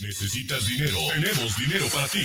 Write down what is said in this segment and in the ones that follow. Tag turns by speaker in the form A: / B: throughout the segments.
A: ¿Necesitas dinero? Tenemos dinero para ti.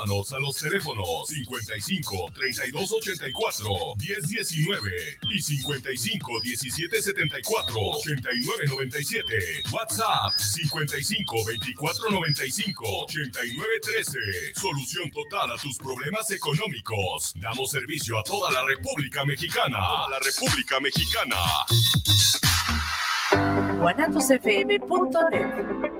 A: Llámanos a los teléfonos 55 32 84 10 19 y 55 17 74 89 97. WhatsApp 55 24 95 89 13. Solución total a tus problemas económicos. Damos servicio a toda la República Mexicana. A la República Mexicana.
B: guanatosfm.net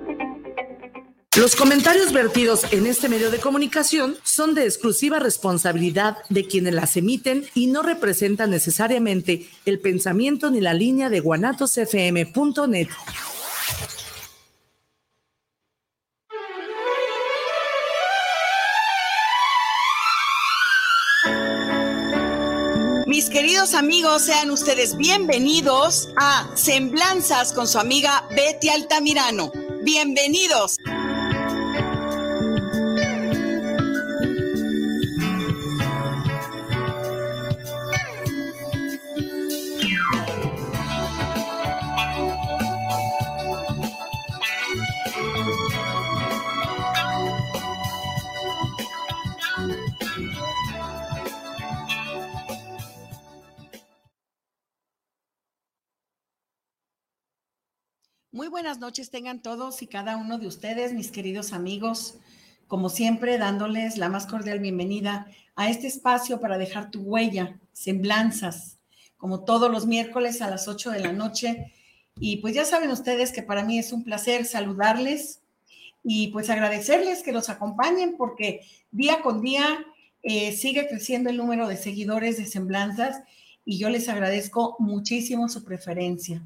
B: los comentarios vertidos en este medio de comunicación son de exclusiva responsabilidad de quienes las emiten y no representan necesariamente el pensamiento ni la línea de guanatosfm.net.
C: Mis queridos amigos, sean ustedes bienvenidos a Semblanzas con su amiga Betty Altamirano. Bienvenidos. Buenas noches tengan todos y cada uno de ustedes, mis queridos amigos. Como siempre, dándoles la más cordial bienvenida a este espacio para dejar tu huella, semblanzas, como todos los miércoles a las 8 de la noche. Y pues ya saben ustedes que para mí es un placer saludarles y pues agradecerles que los acompañen porque día con día eh, sigue creciendo el número de seguidores de semblanzas y yo les agradezco muchísimo su preferencia.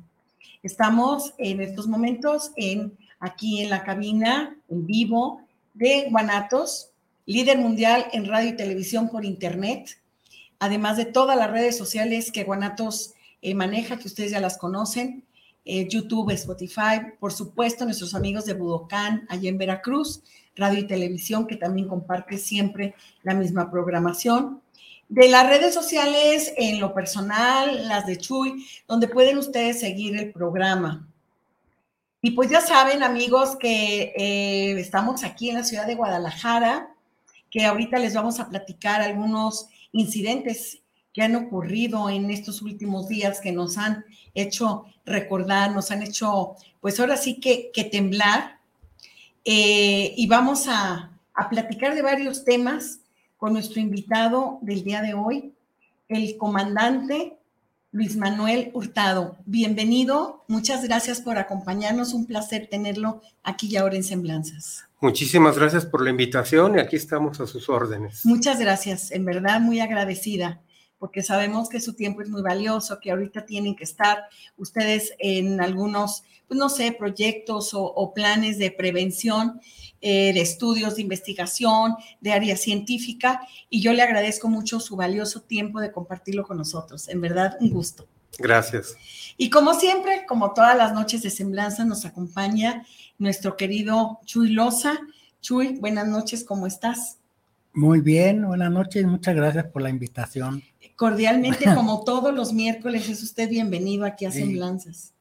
C: Estamos en estos momentos en, aquí en la cabina, en vivo, de Guanatos, líder mundial en radio y televisión por Internet, además de todas las redes sociales que Guanatos eh, maneja, que ustedes ya las conocen, eh, YouTube, Spotify, por supuesto nuestros amigos de Budocán, allá en Veracruz, radio y televisión, que también comparte siempre la misma programación. De las redes sociales, en lo personal, las de Chuy, donde pueden ustedes seguir el programa. Y pues ya saben, amigos, que eh, estamos aquí en la ciudad de Guadalajara, que ahorita les vamos a platicar algunos incidentes que han ocurrido en estos últimos días que nos han hecho recordar, nos han hecho, pues ahora sí que, temblar. Eh, y vamos a, a platicar de varios temas con nuestro invitado del día de hoy, el comandante Luis Manuel Hurtado. Bienvenido, muchas gracias por acompañarnos, un placer tenerlo aquí y ahora en Semblanzas.
D: Muchísimas gracias por la invitación y aquí estamos a sus órdenes.
C: Muchas gracias, en verdad muy agradecida porque sabemos que su tiempo es muy valioso, que ahorita tienen que estar ustedes en algunos, pues no sé, proyectos o, o planes de prevención eh, de estudios, de investigación, de área científica, y yo le agradezco mucho su valioso tiempo de compartirlo con nosotros. En verdad, un gusto.
D: Gracias.
C: Y como siempre, como todas las noches de semblanza, nos acompaña nuestro querido Chuy Loza. Chuy, buenas noches, ¿cómo estás?
E: Muy bien, buenas noches, muchas gracias por la invitación.
C: Cordialmente, como todos los miércoles, es usted bienvenido aquí a Semblanzas,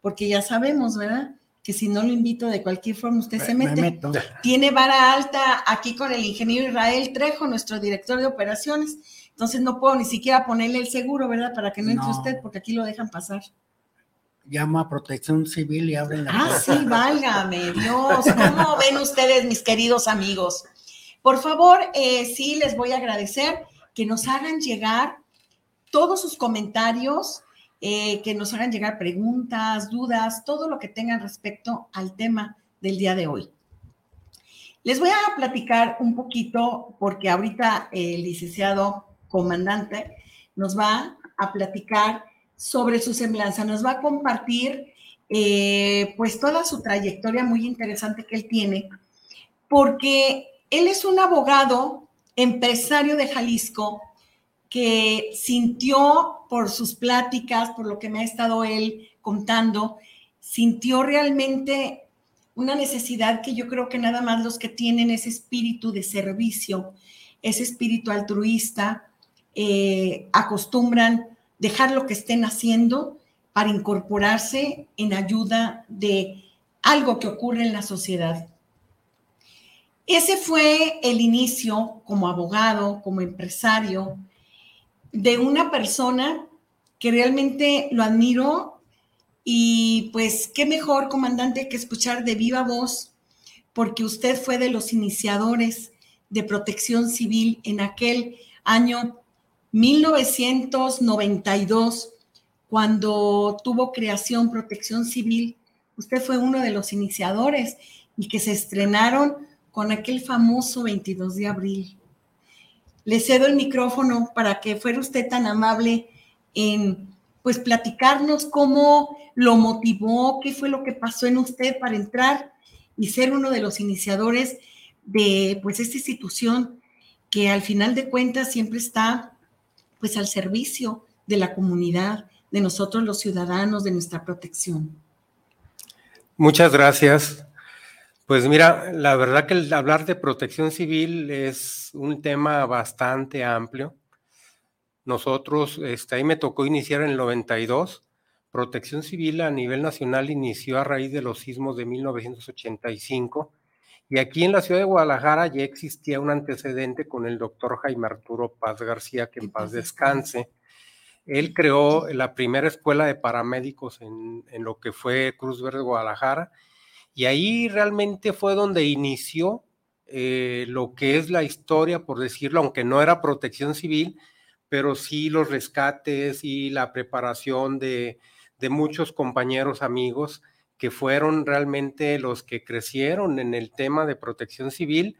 C: porque ya sabemos, ¿verdad? que si no lo invito de cualquier forma, usted se mete. Tiene vara alta aquí con el ingeniero Israel Trejo, nuestro director de operaciones. Entonces no puedo ni siquiera ponerle el seguro, ¿verdad? Para que no, entre usted, porque aquí lo dejan pasar.
E: Llama a protección civil y abren la
C: Ah, sí, válgame, Dios. ¿Cómo ven ustedes, mis queridos amigos? Por favor, eh, sí, les voy a agradecer que nos hagan llegar todos sus comentarios eh, que nos hagan llegar preguntas, dudas, todo lo que tengan respecto al tema del día de hoy. Les voy a platicar un poquito, porque ahorita el licenciado comandante nos va a platicar sobre su semblanza, nos va a compartir eh, pues toda su trayectoria muy interesante que él tiene, porque él es un abogado, empresario de Jalisco, que sintió por sus pláticas, por lo que me ha estado él contando, sintió realmente una necesidad que yo creo que nada más los que tienen ese espíritu de servicio, ese espíritu altruista, eh, acostumbran dejar lo que estén haciendo para incorporarse en ayuda de algo que ocurre en la sociedad. Ese fue el inicio como abogado, como empresario, de una persona que realmente lo admiro y pues qué mejor, comandante, que escuchar de viva voz, porque usted fue de los iniciadores de protección civil en aquel año 1992, cuando tuvo creación protección civil. Usted fue uno de los iniciadores y que se estrenaron con aquel famoso 22 de abril. Le cedo el micrófono para que fuera usted tan amable en pues platicarnos cómo lo motivó, qué fue lo que pasó en usted para entrar y ser uno de los iniciadores de pues esta institución que al final de cuentas siempre está pues al servicio de la comunidad, de nosotros los ciudadanos, de nuestra protección.
D: Muchas gracias. Pues mira, la verdad que el hablar de protección civil es un tema bastante amplio. Nosotros, este, ahí me tocó iniciar en el 92. Protección civil a nivel nacional inició a raíz de los sismos de 1985 y aquí en la ciudad de Guadalajara ya existía un antecedente con el doctor Jaime Arturo Paz García, que en paz descanse. Él creó la primera escuela de paramédicos en, en lo que fue Cruz Verde Guadalajara y ahí realmente fue donde inició eh, lo que es la historia, por decirlo, aunque no era protección civil, pero sí los rescates y la preparación de, muchos compañeros, amigos, que fueron realmente los que crecieron en el tema de protección civil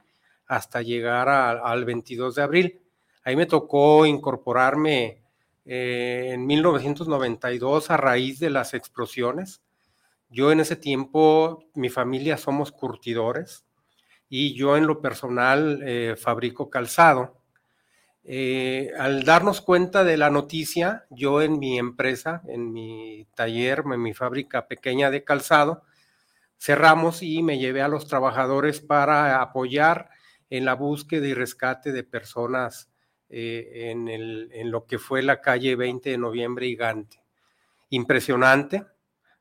D: hasta llegar al 22 de abril. Ahí me tocó incorporarme eh, en 1992 a raíz de las explosiones. Yo en ese tiempo, mi familia somos curtidores y yo en lo personal eh, fabrico calzado. Eh, al darnos cuenta de la noticia, yo en mi empresa, en mi taller, en mi fábrica pequeña de calzado, cerramos y me llevé a los trabajadores para apoyar en la búsqueda y rescate de personas eh, en, en, lo que fue la calle 20 de noviembre y Gante. Impresionante,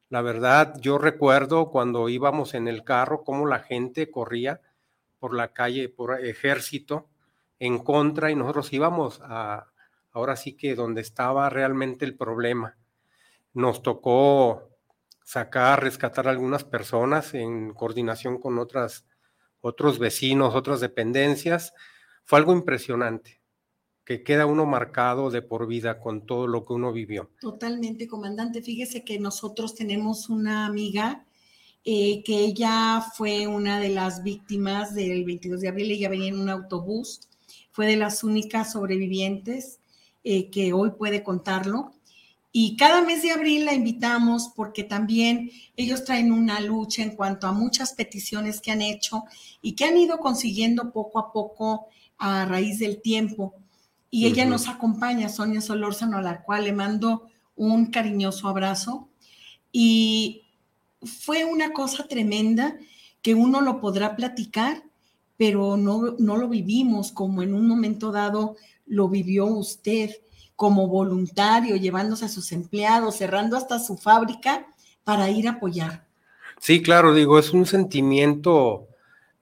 D: la verdad, yo recuerdo cuando íbamos en el carro cómo la gente corría por la calle, por ejército, en contra y nosotros íbamos a, ahora sí que donde estaba realmente el problema. Nos tocó sacar, rescatar a algunas personas en coordinación con otras, otros vecinos, otras dependencias. Fue algo impresionante que queda uno marcado de por vida con todo lo que uno vivió.
C: Totalmente, comandante. Fíjese que nosotros tenemos una amiga eh, que ella fue una de las víctimas del 22 de abril. Ella venía en un autobús, fue de las únicas sobrevivientes eh, que hoy puede contarlo. Y cada mes de abril la invitamos porque también ellos traen una lucha en cuanto a muchas peticiones que han hecho y que han ido consiguiendo poco a poco a raíz del tiempo y ella nos acompaña, Sonia Solórzano, a la cual le mando un cariñoso abrazo. Y fue una cosa tremenda que uno lo podrá platicar, pero no, no lo vivimos como en un momento dado lo vivió usted como voluntario, llevándose a sus empleados, cerrando hasta su fábrica para ir a apoyar.
D: Sí, claro, digo, es un sentimiento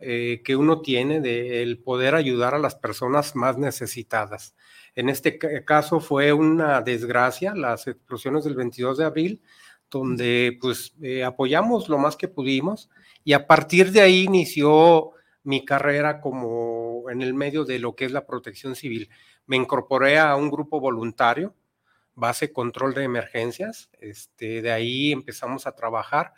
D: eh, que uno tiene de el poder ayudar a las personas más necesitadas. En este caso fue una desgracia, las explosiones del 22 de abril, donde pues eh, apoyamos lo más que pudimos y a partir de ahí inició mi carrera como en el medio de lo que es la protección civil. Me incorporé a un grupo voluntario, base control de emergencias, este, de ahí empezamos a trabajar,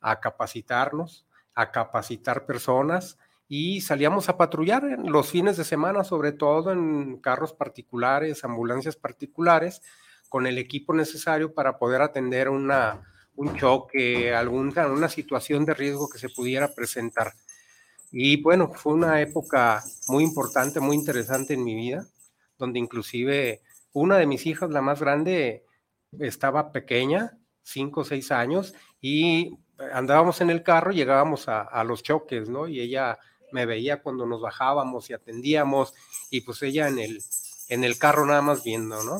D: a capacitarnos, a capacitar personas y salíamos a patrullar en los fines de semana, sobre todo en carros particulares, ambulancias particulares, con el equipo necesario para poder atender una, un choque, alguna una situación de riesgo que se pudiera presentar. Y bueno, fue una época muy importante, muy interesante en mi vida, donde inclusive una de mis hijas, la más grande, estaba pequeña, cinco o seis años, y andábamos en el carro, llegábamos a, a, los choques, ¿no? Y ella me veía cuando nos bajábamos y atendíamos, y pues ella en el, en el carro nada más viendo, ¿no?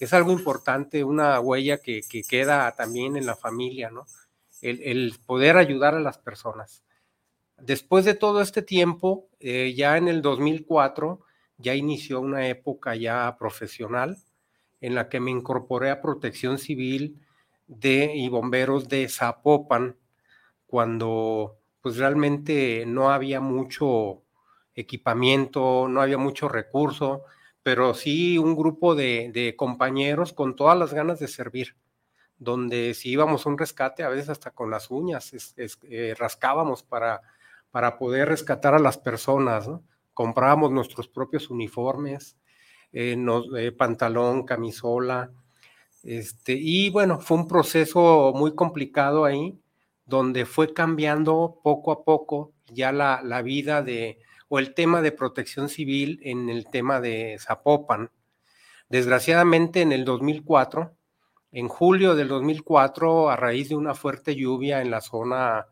D: Es algo importante, una huella que, que queda también en la familia, ¿no? El, el, poder ayudar a las personas. Después de todo este tiempo, eh, ya en el 2004, ya inició una época ya profesional en la que me incorporé a protección civil de, y bomberos de Zapopan, cuando pues realmente no había mucho equipamiento, no había mucho recurso, pero sí un grupo de, compañeros con todas las ganas de servir, donde si íbamos a un rescate, a veces hasta con las uñas, eh, rascábamos para para poder rescatar a las personas. Comprábamos nuestros propios uniformes, eh, nos, eh, pantalón, camisola. Este, y bueno, fue un proceso muy complicado ahí, donde fue cambiando poco a poco ya la, la vida de, o el tema de protección civil en el tema de Zapopan. Desgraciadamente en el 2004, en julio del 2004, a raíz de una fuerte lluvia en la zona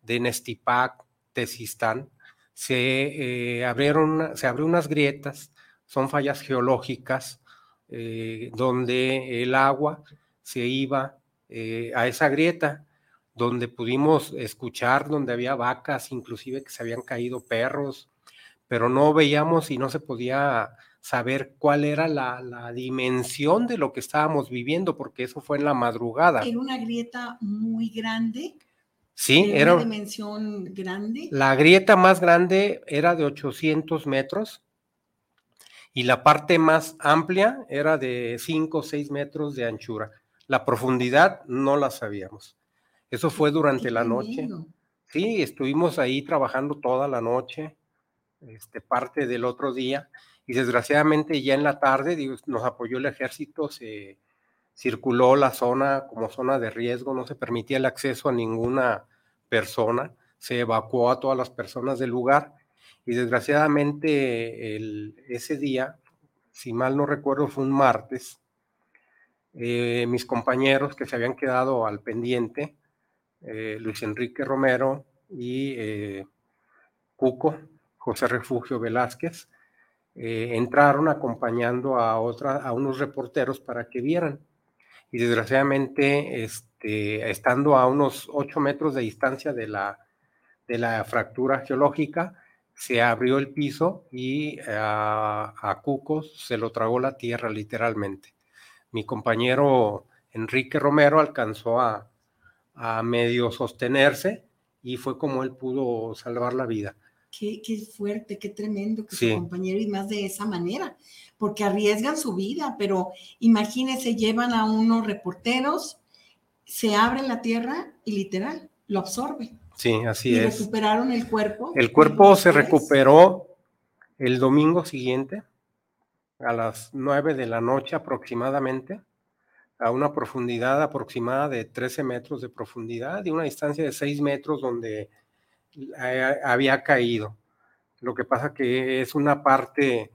D: de Nestipac, Tesistán, se eh, abrieron, se abrió unas grietas, son fallas geológicas, eh, donde el agua se iba eh, a esa grieta, donde pudimos escuchar, donde había vacas, inclusive que se habían caído perros, pero no veíamos y no se podía saber cuál era la, la, dimensión de lo que estábamos viviendo, porque eso fue en la madrugada.
C: Era una grieta muy grande.
D: Sí,
C: de
D: era
C: una dimensión grande.
D: La grieta más grande era de 800 metros y la parte más amplia era de 5 o 6 metros de anchura. La profundidad no la sabíamos. Eso fue durante la noche. Sí, estuvimos ahí trabajando toda la noche, este, parte del otro día, y desgraciadamente ya en la tarde digo, nos apoyó el ejército, se circuló la zona como zona de riesgo, no se permitía el acceso a ninguna persona, se evacuó a todas las personas del lugar, y desgraciadamente ese día, si mal no recuerdo, fue un martes, eh, mis compañeros que se habían quedado al pendiente, eh, Luis Enrique Romero y eh, Cuco, José Refugio Velázquez, eh, entraron acompañando a, otra, a unos reporteros para que vieran. Y desgraciadamente, este, estando a unos 8 metros de distancia de la, de la fractura geológica, se abrió el piso y a, a Cuco se lo tragó la tierra literalmente. Mi compañero Enrique Romero alcanzó a, a medio sostenerse y fue como él pudo salvar la vida.
C: Qué, qué fuerte, qué tremendo que
D: Sí.
C: su compañero y más de esa manera, porque arriesgan su vida, pero imagínense, llevan a unos reporteros, se abren la tierra y literal lo absorbe.
D: Sí, así
C: y
D: es.
C: recuperaron el cuerpo.
D: El cuerpo se recuperó el domingo siguiente a las 9 de la noche aproximadamente, a una profundidad aproximada de 13 metros de profundidad y una distancia de 6 metros donde había caído. Lo que pasa que es una parte,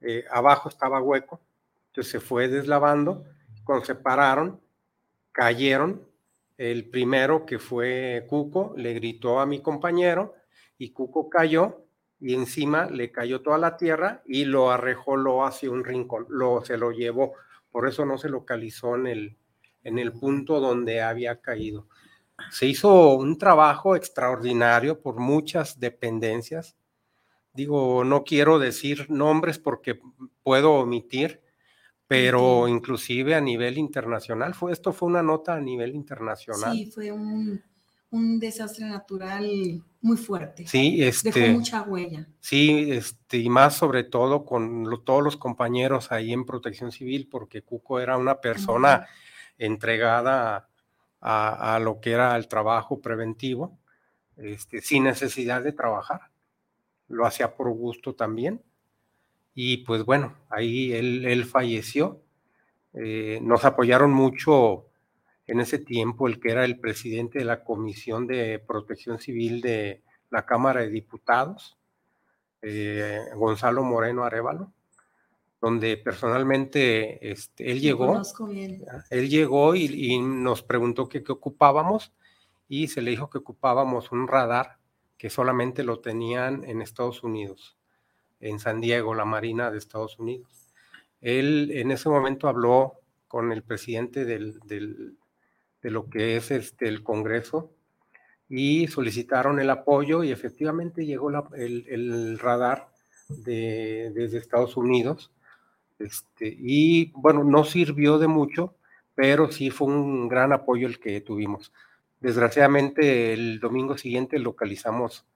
D: eh, abajo estaba hueco, entonces se fue deslavando, cuando se pararon, cayeron, el primero que fue Cuco le gritó a mi compañero y Cuco cayó y encima le cayó toda la tierra y lo arrejoló hacia un rincón, lo, se lo llevó, por eso no se localizó en el, en el punto donde había caído. Se hizo un trabajo extraordinario por muchas dependencias. Digo, no quiero decir nombres porque puedo omitir, pero
C: Entiendo.
D: inclusive a nivel internacional, fue, esto fue una nota a nivel internacional.
C: Sí, fue un, un desastre natural muy fuerte.
D: Sí,
C: Dejó
D: este,
C: mucha huella.
D: sí, este, y más sobre todo con lo- todos los compañeros ahí en Protección Civil, porque Cuco era una persona entregada a, a lo que era el trabajo preventivo, este, sin necesidad de trabajar. Lo hacía por gusto también. Y pues bueno, ahí él, él falleció. Eh, nos apoyaron mucho en ese tiempo el que era el presidente de la Comisión de Protección Civil de la Cámara de Diputados, eh, Gonzalo Moreno Arevalo, donde personalmente este, él llegó, él llegó y, nos preguntó qué ocupábamos y se le dijo que ocupábamos un radar que solamente lo tenían en Estados Unidos, en San Diego, la Marina de Estados Unidos. Él en ese momento habló con el presidente del, de lo que es este, el Congreso y solicitaron el apoyo y efectivamente llegó el, radar de, desde Estados Unidos. Este, y bueno, no sirvió de mucho, pero sí fue un gran apoyo el que tuvimos. Desgraciadamente el domingo siguiente localizamos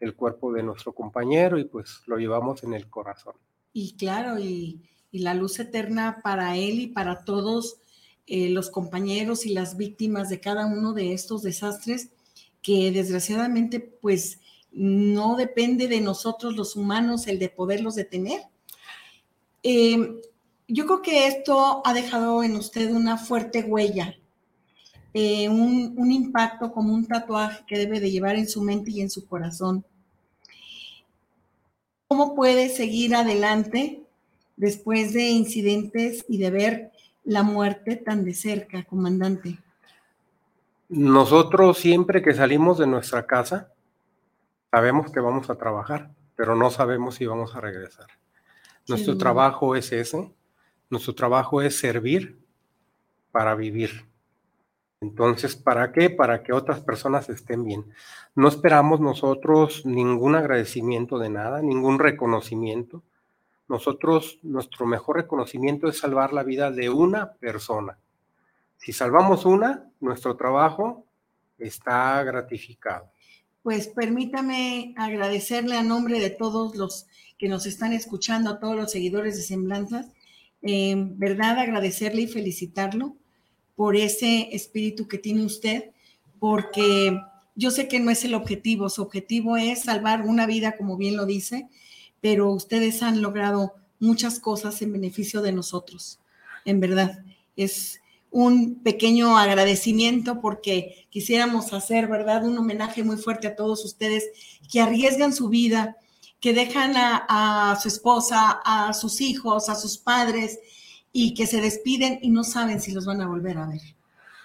D: el cuerpo de nuestro compañero y pues lo llevamos en el corazón.
C: Y claro, y, y la luz eterna para él y para todos eh, los compañeros y las víctimas de cada uno de estos desastres que desgraciadamente pues no depende de nosotros los humanos el de poderlos detener. Em, yo creo que esto ha dejado en usted una fuerte huella, eh, un, un, impacto como un tatuaje que debe de llevar en su mente y en su corazón. ¿Cómo puede seguir adelante después de incidentes y de ver la muerte tan de cerca, comandante?
D: Nosotros siempre que salimos de nuestra casa, sabemos que vamos a trabajar, pero no sabemos si vamos a regresar. Nuestro trabajo es ese, nuestro trabajo es servir para vivir. Entonces, ¿para qué? Para que otras personas estén bien. No esperamos nosotros ningún agradecimiento de nada, ningún reconocimiento nosotros, nuestro mejor reconocimiento es salvar la vida de una persona. Si salvamos una, nuestro trabajo está gratificado.
C: Pues permítame agradecerle a nombre de todos los que nos están escuchando, a todos los seguidores de Semblanzas, en verdad agradecerle y felicitarlo por ese espíritu que tiene usted, porque yo sé que no es el objetivo, su objetivo es salvar una vida, como bien lo dice, pero ustedes han logrado muchas cosas en beneficio de nosotros. En verdad, es un pequeño agradecimiento porque quisiéramos hacer, ¿verdad? Un homenaje muy fuerte a todos ustedes que arriesgan su vida, que dejan a, su esposa, a sus hijos, a sus padres y que se despiden y no saben si los van a volver a ver.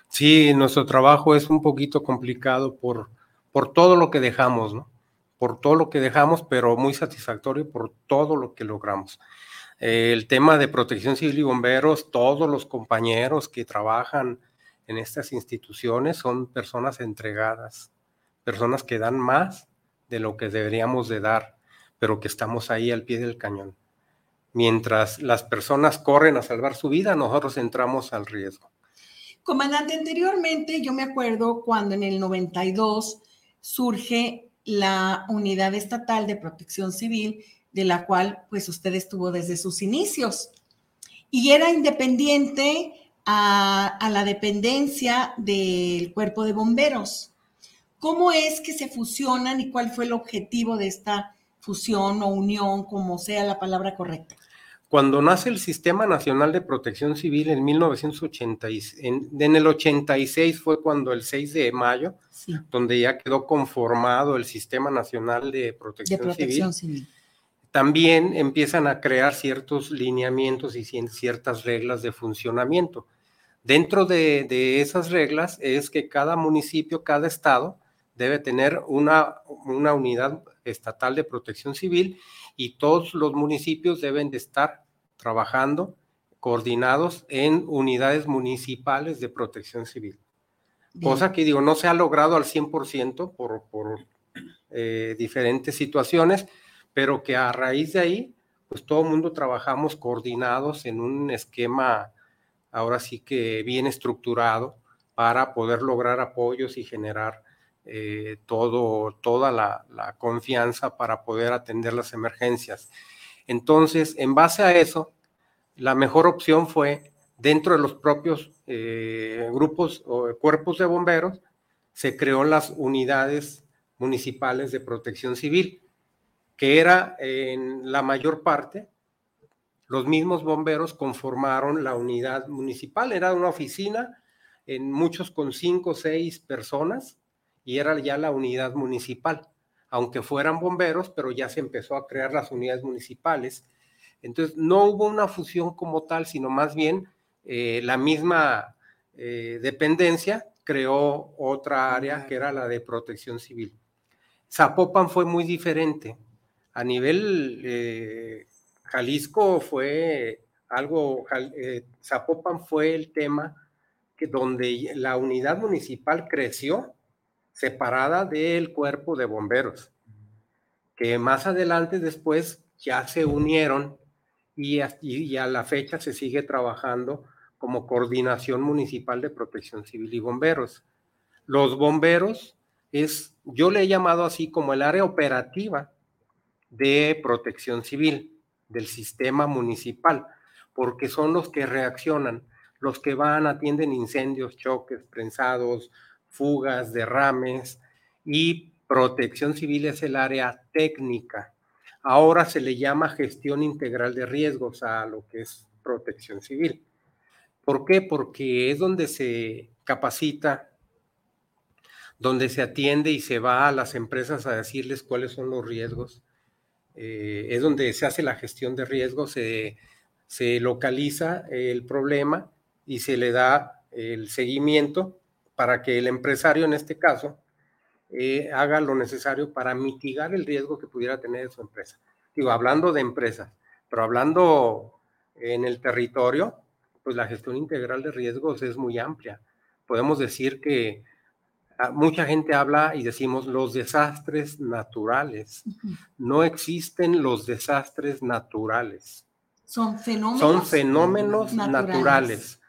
D: Sí, nuestro trabajo es un poquito complicado por, por todo lo que dejamos, ¿no? por todo lo que dejamos, pero muy satisfactorio por todo lo que logramos. el tema de protección civil y bomberos, todos los compañeros que trabajan en estas instituciones son personas entregadas, personas que dan más de lo que deberíamos de dar, pero que estamos ahí al pie del cañón. Mientras las personas corren a salvar su vida, nosotros entramos al riesgo.
C: Comandante, anteriormente yo me acuerdo cuando en el 92 surge la Unidad Estatal de Protección Civil, de la cual pues usted estuvo desde sus inicios. Y era independiente a, la dependencia del cuerpo de bomberos. ¿Cómo es que se fusionan y cuál fue el objetivo de esta fusión o unión, como sea la palabra correcta?
D: Cuando nace el Sistema Nacional de Protección Civil en 1980, en, el 86 fue cuando el 6 de mayo, donde ya quedó conformado el Sistema Nacional de Protección, Civil, también empiezan a crear ciertos lineamientos y ciertas reglas de funcionamiento. Dentro de, de esas reglas es que cada municipio, cada estado, debe tener una, una unidad estatal de protección civil y todos los municipios deben de estar trabajando coordinados en unidades municipales de protección civil. Cosa que digo, no se ha logrado al 100% por, por eh, diferentes situaciones, pero que a raíz de ahí, pues todo el mundo trabajamos coordinados en un esquema, ahora sí que bien estructurado, para poder lograr apoyos y generar eh, todo, toda la, confianza para poder atender las emergencias. Entonces, en base a eso, la mejor opción fue dentro de los propios eh, grupos o cuerpos de bomberos, se creó las unidades municipales de protección civil, que era en la mayor parte, los mismos bomberos conformaron la unidad municipal, era una oficina en muchos con cinco o seis personas y era ya la unidad municipal, aunque fueran bomberos, pero ya se empezó a crear las unidades municipales. Entonces, no hubo una fusión como tal, sino más bien eh, la misma eh, dependencia creó otra área que era la de protección civil. Zapopan fue muy diferente. A nivel eh, Jalisco fue algo, Zapopan fue el tema que donde la unidad municipal creció separada del cuerpo de bomberos, que más adelante después ya se unieron y, a la fecha se sigue trabajando como Coordinación Municipal de Protección Civil y Bomberos. Los bomberos es, yo le he llamado así como el área operativa de protección civil del sistema municipal, porque son los que reaccionan, los que van, atienden incendios, choques, prensados, fugas, derrames y protección civil es el área técnica. Ahora se le llama gestión integral de riesgos a lo que es protección civil. ¿Por qué? Porque es donde se capacita, donde se atiende y se va a las empresas a decirles cuáles son los riesgos. Eh, es donde se hace la gestión de riesgos, se, se localiza el problema y se le da el seguimiento para que el empresario, en este caso, eh, haga lo necesario para mitigar el riesgo que pudiera tener su empresa. Digo, hablando de empresas, pero hablando en el territorio, pues la gestión integral de riesgos es muy amplia. Podemos decir que ah, mucha gente habla y decimos los desastres naturales. No existen los desastres naturales.
C: Son fenómenos,
D: Son fenómenos naturales.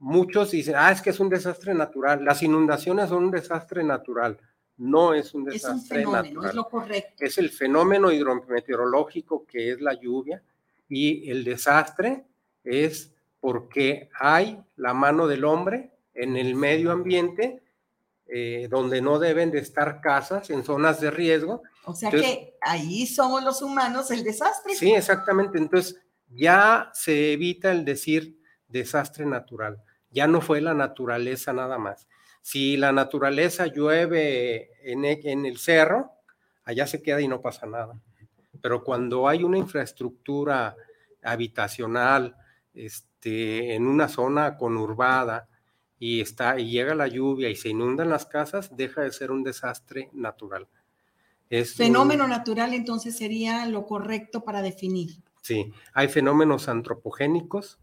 D: Muchos dicen, ah, es que es un desastre natural. Las inundaciones son un desastre natural. No es un desastre es un fenómeno, natural.
C: Es lo correcto.
D: Es el fenómeno hidrometeorológico que es la lluvia y el desastre es porque hay la mano del hombre en el medio ambiente eh, donde no deben de estar casas en zonas de riesgo.
C: O sea que ahí somos los humanos el desastre.
D: Sí, exactamente. Entonces ya se evita el decir desastre natural. Ya no fue la naturaleza nada más. Si la naturaleza llueve en, e, en el cerro, allá se queda y no pasa nada. Pero cuando hay una infraestructura habitacional, este, en una zona conurbada y, está, y llega la lluvia y se inundan las casas, deja de ser un desastre natural.
C: Es Fenómeno natural entonces sería lo correcto para definir.
D: Sí, hay fenómenos antropogénicos,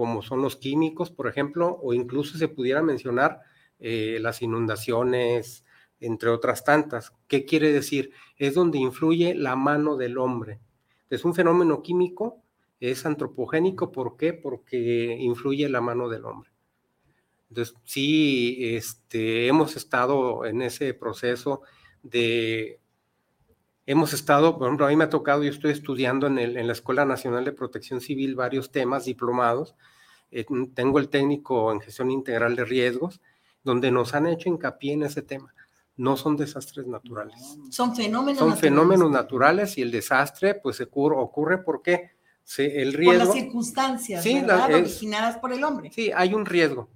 D: como son los químicos, por ejemplo, o incluso se pudiera mencionar eh, las inundaciones, entre otras tantas. ¿Qué quiere decir? Es donde influye la mano del hombre. Es un fenómeno químico es antropogénico, ¿por qué? Porque influye la mano del hombre. Entonces, sí, este, hemos estado en ese proceso de, hemos estado, por ejemplo, a mí me ha tocado, yo estoy estudiando en, el, en la Escuela Nacional de Protección Civil varios temas diplomados, eh, tengo el técnico en gestión integral de riesgos, donde nos han hecho hincapié en ese tema. No son desastres naturales.
C: Son fenómenos
D: Son fenómenos naturales y el desastre pues ocurre, ocurre ¿por qué? el riesgo.
C: Por las circunstancias sí, originadas por el hombre.
D: Sí, hay un riesgo.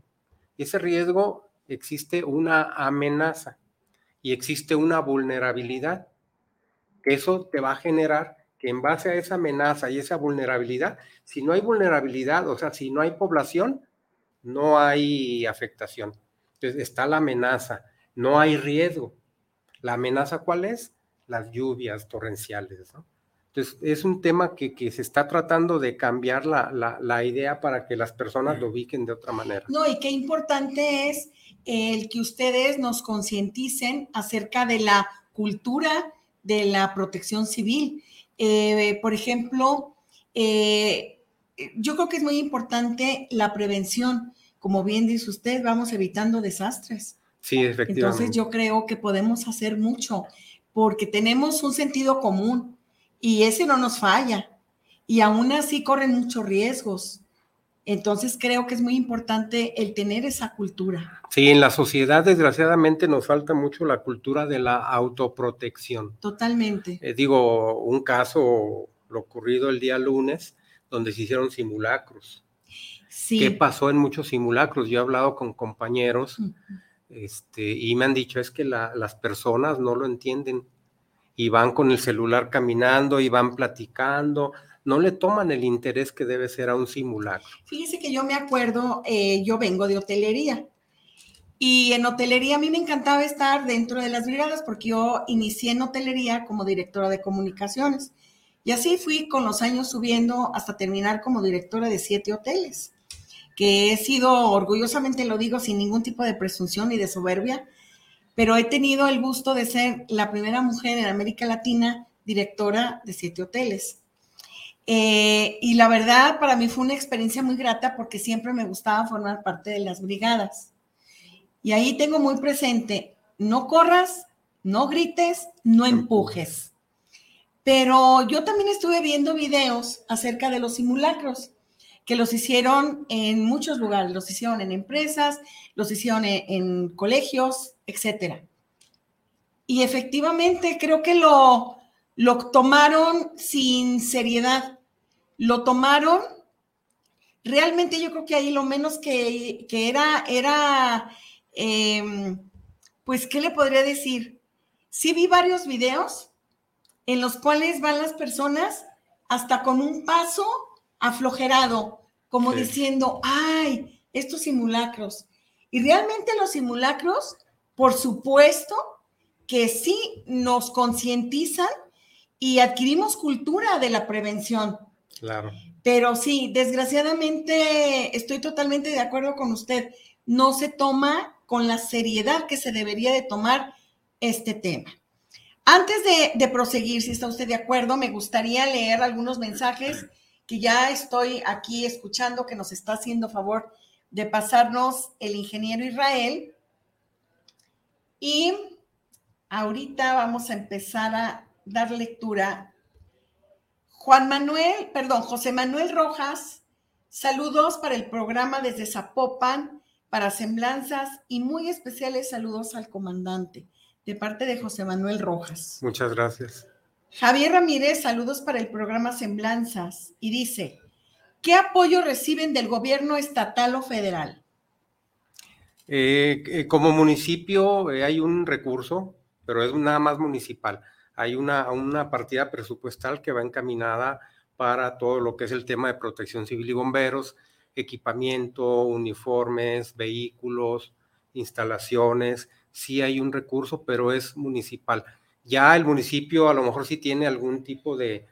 D: Y ese riesgo existe una amenaza y existe una vulnerabilidad. Que eso te va a generar que en base a esa amenaza y esa vulnerabilidad, si no hay vulnerabilidad, o sea, si no hay población, no hay afectación. Entonces está la amenaza, no hay riesgo. ¿La amenaza cuál es? Las lluvias torrenciales. Entonces, es un tema que, se está tratando de cambiar la, idea para que las personas lo ubiquen de otra manera.
C: No, y qué importante es el que ustedes nos concienticen acerca de la cultura de la protección civil. Eh, por ejemplo, eh, yo creo que es muy importante la prevención. Como bien dice usted, vamos evitando desastres.
D: Sí, efectivamente.
C: Entonces yo creo que podemos hacer mucho porque tenemos un sentido común y ese no nos falla. Y aún así corren muchos riesgos. Entonces creo que es muy importante el tener esa cultura.
D: Sí, en la sociedad desgraciadamente nos falta mucho la cultura de la autoprotección.
C: Totalmente.
D: Eh, digo, un caso, lo ocurrido el día lunes, donde se hicieron simulacros. qué pasó en muchos simulacros. Yo he hablado con compañeros este, y me han dicho es que las personas no lo entienden y van con el celular caminando y van platicando, no le toman el interés que debe ser a un simulacro.
C: Fíjese que yo me acuerdo, eh, yo vengo de hotelería y en hotelería a mí me encantaba estar dentro de las brigadas porque yo inicié en hotelería como directora de comunicaciones y así fui con los años subiendo hasta terminar como directora de siete hoteles, que he sido, orgullosamente lo digo, sin ningún tipo de presunción ni de soberbia, pero he tenido el gusto de ser la primera mujer en América Latina directora de siete hoteles. Eh, y la verdad, para mí fue una experiencia muy grata porque siempre me gustaba formar parte de las brigadas. Y ahí tengo muy presente, no corras, no grites, no empujes. Pero yo también estuve viendo videos acerca de los simulacros, que los hicieron en muchos lugares, los hicieron en empresas, los hicieron en, colegios, etcétera. Y efectivamente creo que lo, lo tomaron sin seriedad, lo tomaron, realmente yo creo que ahí lo menos que, era, era, em, pues, ¿qué le podría decir? Sí vi varios videos en los cuales van las personas hasta con un paso aflojerado, como diciendo, ay, estos simulacros. Y realmente los simulacros, por supuesto, que sí nos concientizan y adquirimos cultura de la prevención.
D: Claro.
C: Pero sí, desgraciadamente estoy totalmente de acuerdo con usted. No se toma con la seriedad que se debería de tomar este tema. Antes de, proseguir, si está usted de acuerdo, me gustaría leer algunos mensajes que ya estoy aquí escuchando que nos está haciendo favor de pasarnos el ingeniero Israel. Y ahorita vamos a empezar a dar lectura. Juan Manuel, perdón, José Manuel Rojas, saludos para el programa desde Zapopan, para semblanzas y muy especiales saludos al comandante, de parte de José Manuel Rojas.
D: Muchas gracias.
C: Javier Ramírez, saludos para el programa Semblanzas y dice, ¿qué apoyo reciben del gobierno estatal o federal?
D: Eh, eh, como municipio eh, hay un recurso, pero es nada más municipal. Hay una, una partida presupuestal que va encaminada para todo lo que es el tema de protección civil y bomberos, equipamiento, uniformes, vehículos, instalaciones. Sí hay un recurso, pero es municipal. Ya el municipio a lo mejor sí tiene algún tipo de,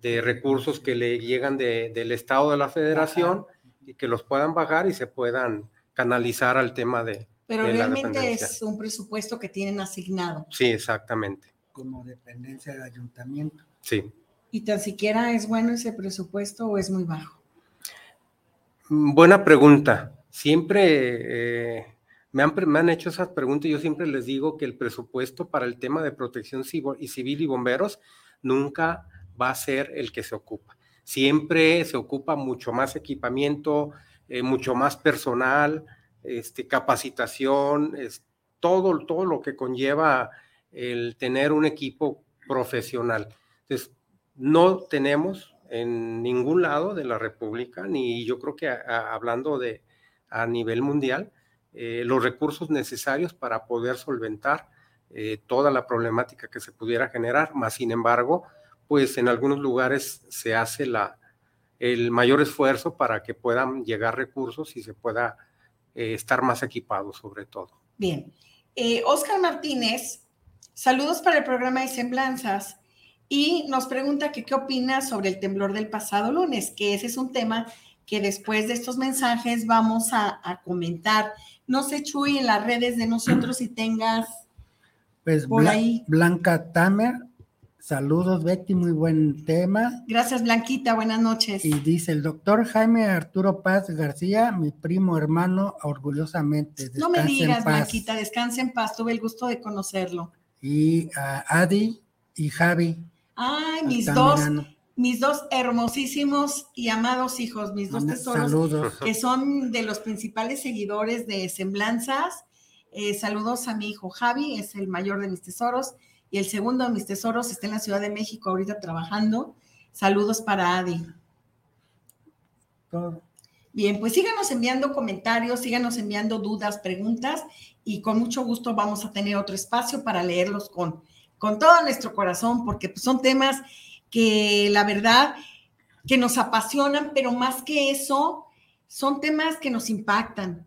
D: recursos que le llegan del Estado de la Federación y que los puedan bajar y se puedan canalizar al tema de...
C: Pero realmente es un presupuesto que tienen asignado.
D: Sí, exactamente.
E: Como dependencia del ayuntamiento.
D: Sí.
C: ¿Y tan siquiera es bueno ese presupuesto o es muy bajo?
D: Mm, buena pregunta. Siempre eh, me han, hecho esas preguntas y yo siempre les digo que el presupuesto para el tema de protección civil y, civil y bomberos nunca va a ser el que se ocupa. Siempre se ocupa mucho más equipamiento, eh, mucho más personal, este, capacitación, es, todo, todo lo que conlleva el tener un equipo profesional. Entonces, no tenemos en ningún lado de la República, ni yo creo que hablando de a nivel mundial, eh, los recursos necesarios para poder solventar eh, toda la problemática que se pudiera generar, más sin embargo, pues en algunos lugares se hace la, el mayor esfuerzo para que puedan llegar recursos y se pueda eh, estar más equipado sobre todo.
C: Bien. Oscar Martínez, saludos para el programa de Semblanzas y nos pregunta que qué opina sobre el temblor del pasado lunes, que ese es un tema que después de estos mensajes vamos a, a comentar. No sé, Chuy, en las redes de nosotros si tengas
E: pues por ahí. Blanca Tamer, saludos Betty, muy buen tema.
C: Gracias Blanquita, buenas noches.
E: Y dice el doctor Jaime Arturo Paz García, mi primo hermano, orgullosamente.
C: No me digas Blanquita, descanse en paz, tuve el gusto de conocerlo.
E: Y a Adi y Javi.
C: Ay, mis dos mis dos hermosísimos y amados hijos, mis dos tesoros, que son de los principales seguidores de Semblanzas. Eh, saludos a mi hijo Javi, es el mayor de mis tesoros, y el segundo de mis tesoros está en la Ciudad de México ahorita trabajando. Saludos para Adi. Bien, pues síganos enviando comentarios, síganos enviando dudas, preguntas y con mucho gusto vamos a tener otro espacio para leerlos con, con todo nuestro corazón, porque pues, son temas que la verdad que nos apasionan, pero más que eso, son temas que nos impactan.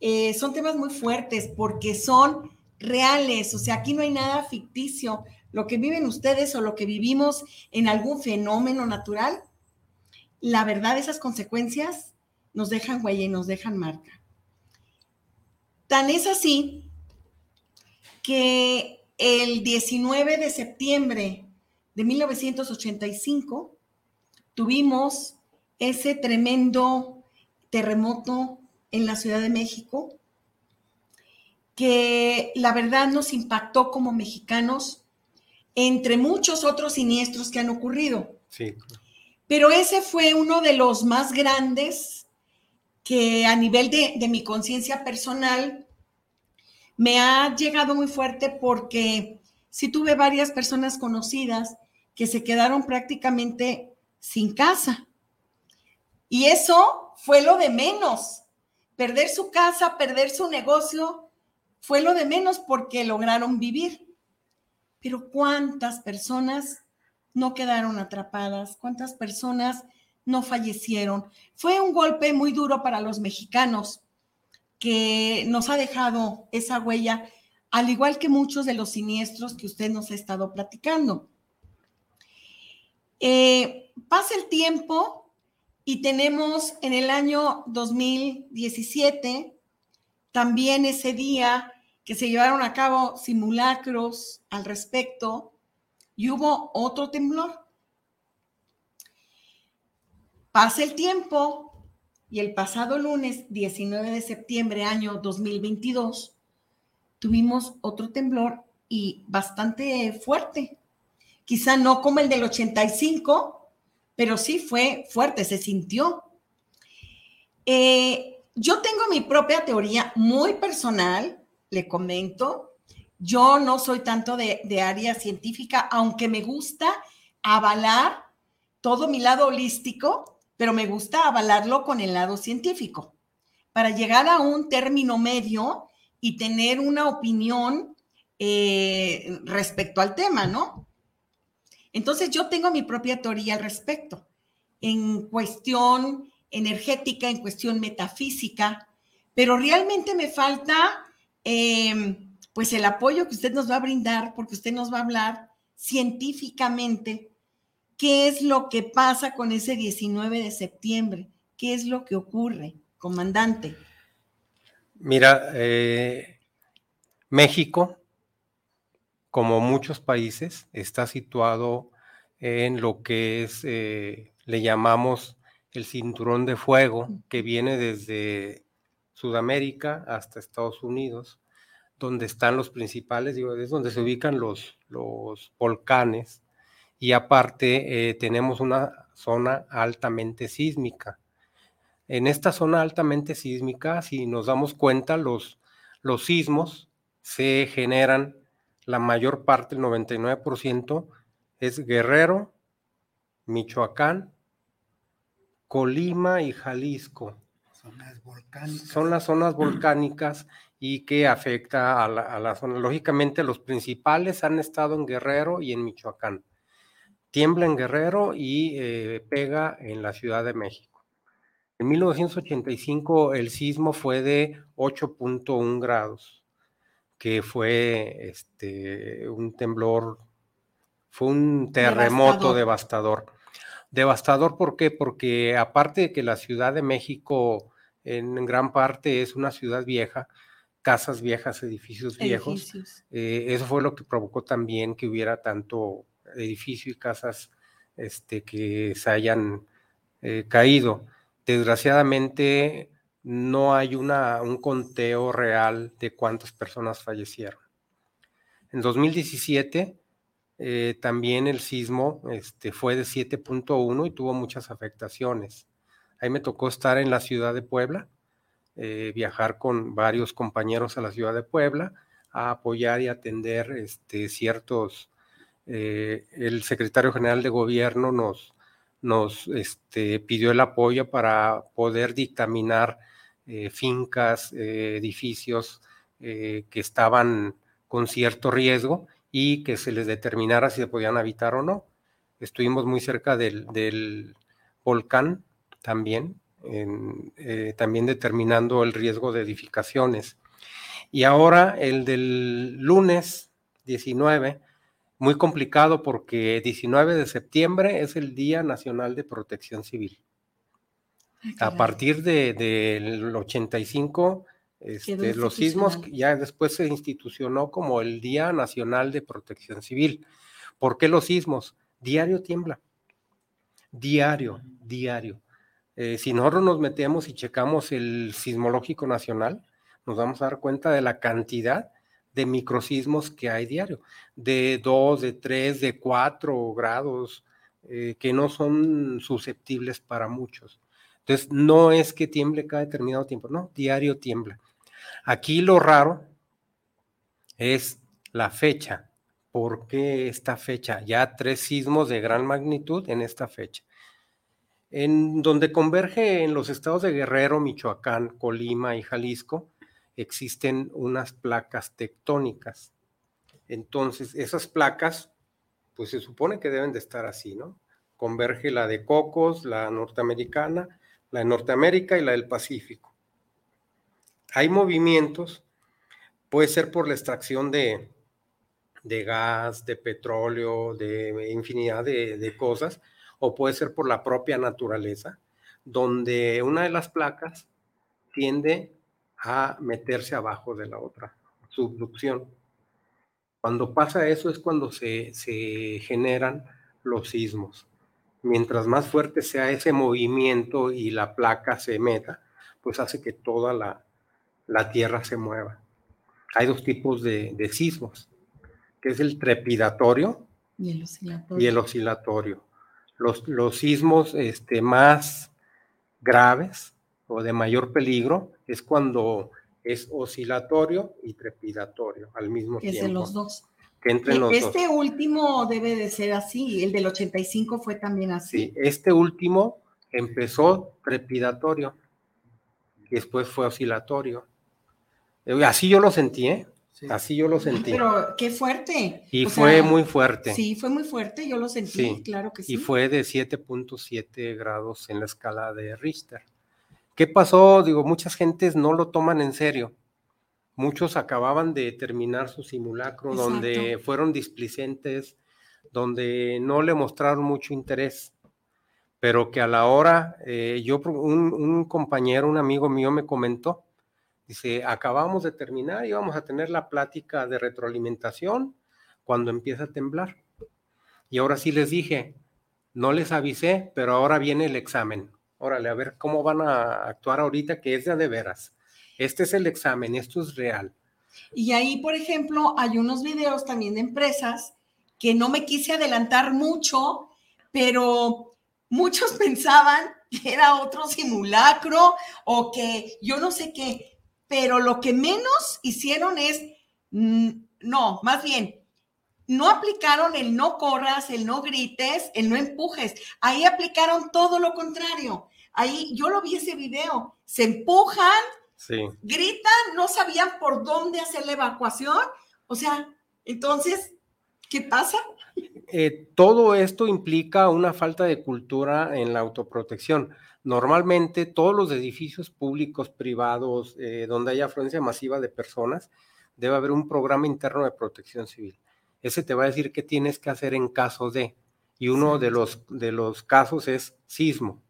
C: Eh, son temas muy fuertes porque son reales, o sea, aquí no hay nada ficticio. Lo que viven ustedes o lo que vivimos en algún fenómeno natural, la verdad, esas consecuencias nos dejan huella y nos dejan marca. Tan es así que el 19 de septiembre de 1985 tuvimos ese tremendo terremoto en la Ciudad de México que la verdad nos impactó como mexicanos entre muchos otros siniestros que han ocurrido. Sí. Pero ese fue uno de los más grandes que a nivel de, de mi conciencia personal me ha llegado muy fuerte porque sí tuve varias personas conocidas que se quedaron prácticamente sin casa. Y eso fue lo de menos. Perder su casa, perder su negocio, fue lo de menos porque lograron vivir. Pero ¿cuántas personas no quedaron atrapadas? ¿Cuántas personas no fallecieron? Fue un golpe muy duro para los mexicanos que nos ha dejado esa huella, al igual que muchos de los siniestros que usted nos ha estado platicando. Eh, pasa el tiempo y tenemos en el año 2017 también ese día que se llevaron a cabo simulacros al respecto y hubo otro temblor. Pasa el tiempo y el pasado lunes 19 de septiembre año 2022 tuvimos otro temblor y bastante fuerte. Quizá no como el del 85, pero sí fue fuerte, se sintió. Eh, yo tengo mi propia teoría muy personal le comento. Yo no soy tanto de, área científica, aunque me gusta avalar todo mi lado holístico, pero me gusta avalarlo con el lado científico, para llegar a un término medio y tener una opinión eh, respecto al tema, ¿no? Entonces yo tengo mi propia teoría al respecto, en cuestión energética, en cuestión metafísica, pero realmente me falta Em, pues el apoyo que usted nos va a brindar, porque usted nos va a hablar científicamente qué es lo que pasa con ese 19 de septiembre, qué es lo que ocurre, comandante.
D: Mira, eh, México, como muchos países, está situado en lo que es, eh, le llamamos el cinturón de fuego, que viene desde Sudamérica hasta Estados Unidos, donde están los principales, digo, es donde se ubican los, los volcanes y aparte eh, tenemos una zona altamente sísmica. En esta zona altamente sísmica, si nos damos cuenta, los, los sismos se generan, la mayor parte, el 99%, es Guerrero, Michoacán, Colima y Jalisco. Son las zonas volcánicas y que afecta a la, zona. Lógicamente, los principales han estado en Guerrero y en Michoacán. Tiembla en Guerrero y eh, pega en la Ciudad de México. En 1985 el sismo fue de 8.1 grados, que fue este, un temblor, fue un terremoto devastador. Devastador, ¿por qué? Porque aparte de que la Ciudad de México en gran parte es una ciudad vieja, casas viejas, edificios viejos. Eh, eso fue lo que provocó también que hubiera tanto edificio y casas este, que se hayan eh, caído. Desgraciadamente no hay una, un conteo real de cuántas personas fallecieron. En 2017 eh, también el sismo este, fue de 7.1 y tuvo muchas afectaciones. Ahí me tocó estar en la ciudad de Puebla, eh, viajar con varios compañeros a la ciudad de Puebla a apoyar y atender este, ciertos, eh, el secretario general de gobierno nos, este, pidió el apoyo para poder dictaminar eh, fincas, eh, edificios que estaban con cierto riesgo y que se les determinara si se podían habitar o no. Estuvimos muy cerca del, volcán también, también determinando el riesgo de edificaciones. Y ahora el del lunes 19, muy complicado porque 19 de septiembre es el Día Nacional de Protección Civil. A partir del 85, este, los sismos ya después se institucionó como el Día Nacional de Protección Civil. ¿Por qué los sismos? Diario tiembla. Diario, diario. Eh, si nosotros nos metemos y checamos el sismológico nacional, nos vamos a dar cuenta de la cantidad de microsismos que hay diario, de 2, de 3, de 4 grados, eh, que no son susceptibles para muchos. Entonces, no es que tiemble cada determinado tiempo, no, diario tiembla. Aquí lo raro es la fecha. ¿Por qué esta fecha? Ya tres sismos de gran magnitud en esta fecha. En donde converge en los estados de Guerrero, Michoacán, Colima y Jalisco, existen unas placas tectónicas. Entonces, esas placas, pues se supone que deben de estar así, ¿no? Converge la de Cocos, la norteamericana, la de Norteamérica y la del Pacífico. Hay movimientos, puede ser por la extracción de, de gas, de petróleo, de infinidad de, de cosas, o puede ser por la propia naturaleza, donde una de las placas tiende a meterse abajo de la otra, subducción. Cuando pasa eso es cuando se, generan los sismos. Mientras más fuerte sea ese movimiento y la placa se meta, pues hace que toda la, Tierra se mueva. Hay dos tipos de, sismos, que es el trepidatorio
C: y el oscilatorio.
D: Y el oscilatorio. Los, los sismos este, más graves o de mayor peligro es cuando es oscilatorio y trepidatorio al mismo tiempo. Es de
C: los dos.
D: Que entre los
C: este último debe de ser así, el del 85 fue también así.
D: Sí, este último empezó trepidatorio y después fue oscilatorio. Eh, así yo lo sentí, ¿eh? Así yo lo sentí.
C: Pero qué fuerte.
D: Y fue muy fuerte.
C: Sí, fue muy fuerte, yo lo sentí, claro que sí.
D: Y fue de 7.7 grados en la escala de Richter. ¿Qué pasó? Digo, muchas gentes no lo toman en serio. Muchos acababan de terminar su simulacro donde fueron displicentes, donde no le mostraron mucho interés, pero que a la hora, eh, yo, un, compañero, un amigo mío me comentó, dice, acabamos de terminar y vamos a tener la plática de retroalimentación cuando empieza a temblar. Y ahora sí les dije, no les avisé, pero ahora viene el examen órale, a ver cómo van a actuar ahorita, que es de, de veras. Este es el examen, esto es real.
C: Y ahí, por ejemplo, hay unos videos también de empresas que no me quise adelantar mucho, pero muchos pensaban que era otro simulacro o que yo no sé qué, pero lo que menos hicieron es, mm, no, más bien, no aplicaron el no corras, el no grites, el no empujes. Ahí aplicaron todo lo contrario. Ahí yo lo vi ese video. Se empujan, gritan, no sabían por dónde hacer la evacuación. O sea, entonces, ¿qué pasa?
D: Eh, todo esto implica una falta de cultura en la autoprotección. Normalmente todos los edificios públicos, privados, eh, donde haya afluencia masiva de personas, debe haber un programa interno de protección civil. Ese te va a decir qué tienes que hacer en caso de. Y uno de, los, de los casos es sismo.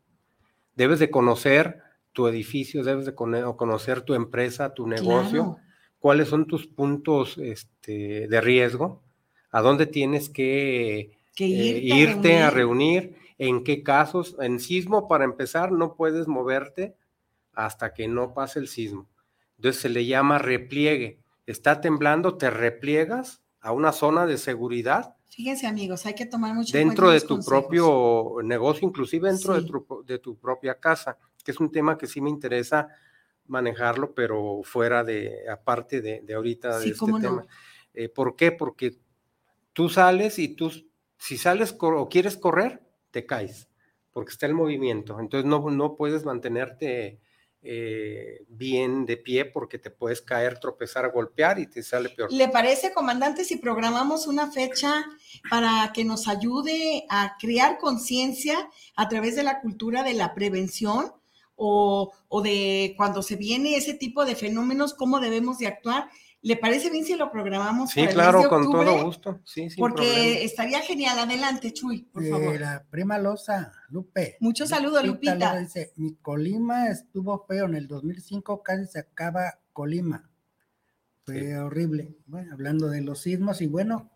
D: Debes de conocer tu edificio, debes de conocer tu empresa, tu negocio, cuáles son tus puntos este, de riesgo, a dónde tienes que, eh, irte, a, reunir. en qué casos. En sismo, para empezar, no puedes moverte hasta que no pase el sismo. Entonces se le llama repliegue. Está temblando, te repliegas a una zona de seguridad.
C: Fíjense amigos, hay que tomar mucho
D: Dentro de tu propio negocio, inclusive dentro de, tu, propia casa, que es un tema que sí me interesa manejarlo, pero fuera de, aparte de, ahorita de este tema. Eh, ¿Por qué? Porque tú sales y tú, si sales o quieres correr, te caes. porque está el movimiento. Entonces no, no puedes mantenerte eh, bien de pie porque te puedes caer, tropezar, golpear y te sale peor.
C: ¿Le parece, comandante, si programamos una fecha para que nos ayude a crear conciencia a través de la cultura de la prevención o, o de cuando se viene ese tipo de fenómenos, cómo debemos de actuar? ¿Le parece bien si lo programamos?
D: Sí, claro, con todo gusto. Sí,
C: porque estaría genial. Adelante, Chuy, por favor.
E: La prima Loza, Lupe.
C: Muchos saludos, Lupita.
E: dice, mi Colima estuvo feo. En el 2005 casi se acaba Colima. Fue horrible. Bueno, hablando de los sismos y bueno,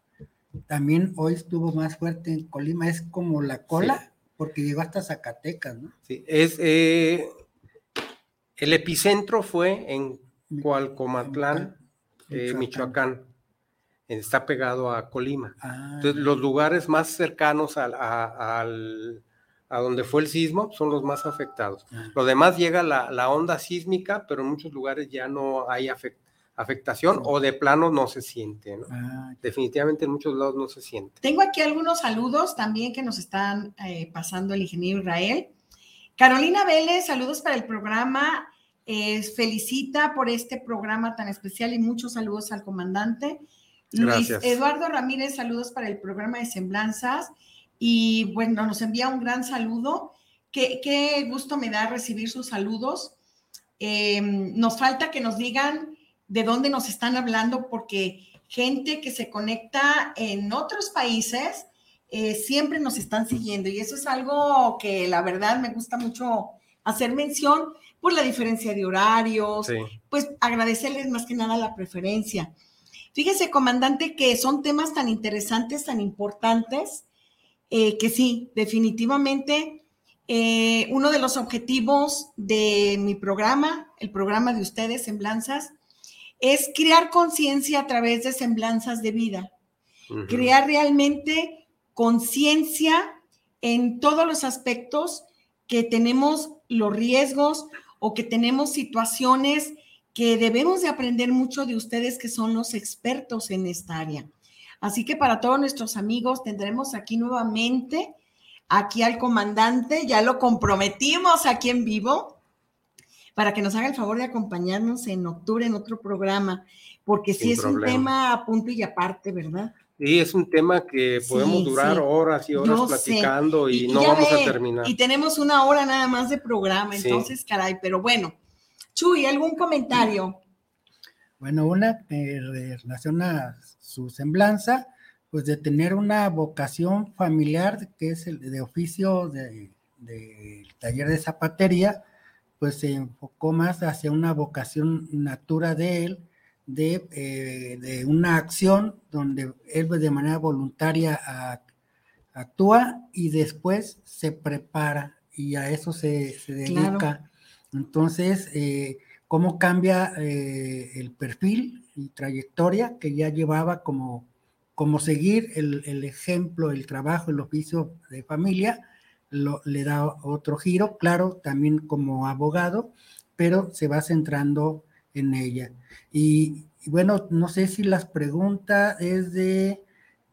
E: también hoy estuvo más fuerte en Colima. Es como la cola, porque llegó hasta Zacatecas, ¿no?
D: Sí, es... Eh, el epicentro fue en Cualcomatlán eh, Michoacán. Está pegado a Colima. Ah, Entonces, los lugares más cercanos a, donde fue el sismo son los más afectados. Ah. Lo demás llega la, onda sísmica, pero en muchos lugares ya no hay afectación o de plano no se siente. Ah, Definitivamente en muchos lados no se siente.
C: Tengo aquí algunos saludos también que nos están eh, pasando el ingeniero Israel. Carolina Vélez, saludos para el programa felicita por este programa tan especial y muchos saludos al comandante. Luis Eduardo Ramírez, saludos para el programa de Semblanzas. Y bueno, nos envía un gran saludo. Qué, qué gusto me da recibir sus saludos. Em, nos falta que nos digan de dónde nos están hablando, porque gente que se conecta en otros países eh, siempre nos están siguiendo. Y eso es algo que la verdad me gusta mucho hacer mención por la diferencia de horarios, pues agradecerles más que nada la preferencia. Fíjese, comandante, que son temas tan interesantes, tan importantes, eh, que sí, definitivamente eh, uno de los objetivos de mi programa, el programa de ustedes, Semblanzas, es crear conciencia a través de semblanzas de vida, crear realmente conciencia en todos los aspectos que tenemos los riesgos o que tenemos situaciones que debemos de aprender mucho de ustedes que son los expertos en esta área. Así que para todos nuestros amigos tendremos aquí nuevamente, aquí al comandante, ya lo comprometimos aquí en vivo, para que nos haga el favor de acompañarnos en octubre en otro programa, porque sí es un tema a punto y aparte, ¿verdad?
D: Sí, es un tema que podemos durar horas y horas platicando y, no vamos a terminar.
C: Y tenemos una hora nada más de programa, entonces, caray, pero bueno. Chuy, ¿algún comentario?
E: Bueno, una en relación a su semblanza, pues de tener una vocación familiar, que es el de oficio del de, taller de zapatería, pues se enfocó más hacia una vocación natura de él, eh, de, una acción donde él de manera voluntaria actúa y después se prepara y a eso se, dedica. Entonces, eh, ¿cómo cambia eh, el perfil y trayectoria que ya llevaba como, como seguir el, ejemplo, el trabajo, el oficio de familia? Lo, le da otro giro, claro, también como abogado, pero se va centrando en ella. Y, bueno, no sé si las preguntas es de,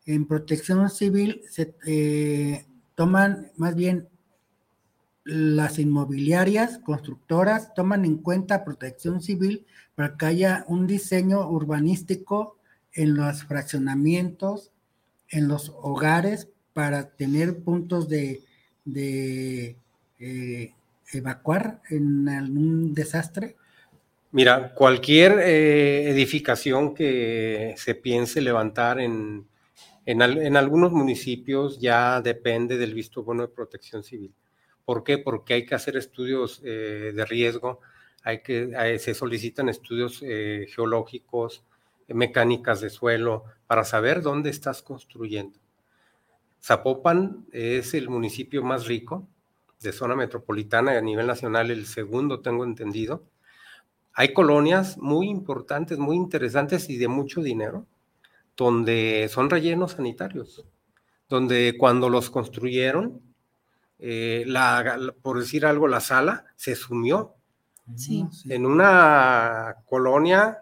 E: en protección civil, se eh, toman más bien las inmobiliarias, constructoras, toman en cuenta protección civil para que haya un diseño urbanístico en los fraccionamientos, en los hogares, para tener puntos de, de eh, evacuar en algún desastre.
D: Mira, cualquier eh, edificación que se piense levantar en, en, algunos municipios ya depende del visto bueno de protección civil. ¿Por qué? Porque hay que hacer estudios eh, de riesgo, hay que, eh, se solicitan estudios geológicos, mecánicas de suelo, para saber dónde estás construyendo. Zapopan es el municipio más rico de zona metropolitana y a nivel nacional el segundo, tengo entendido hay colonias muy importantes, muy interesantes y de mucho dinero, donde son rellenos sanitarios, donde cuando los construyeron, eh, por decir algo, la sala se sumió sí. en una colonia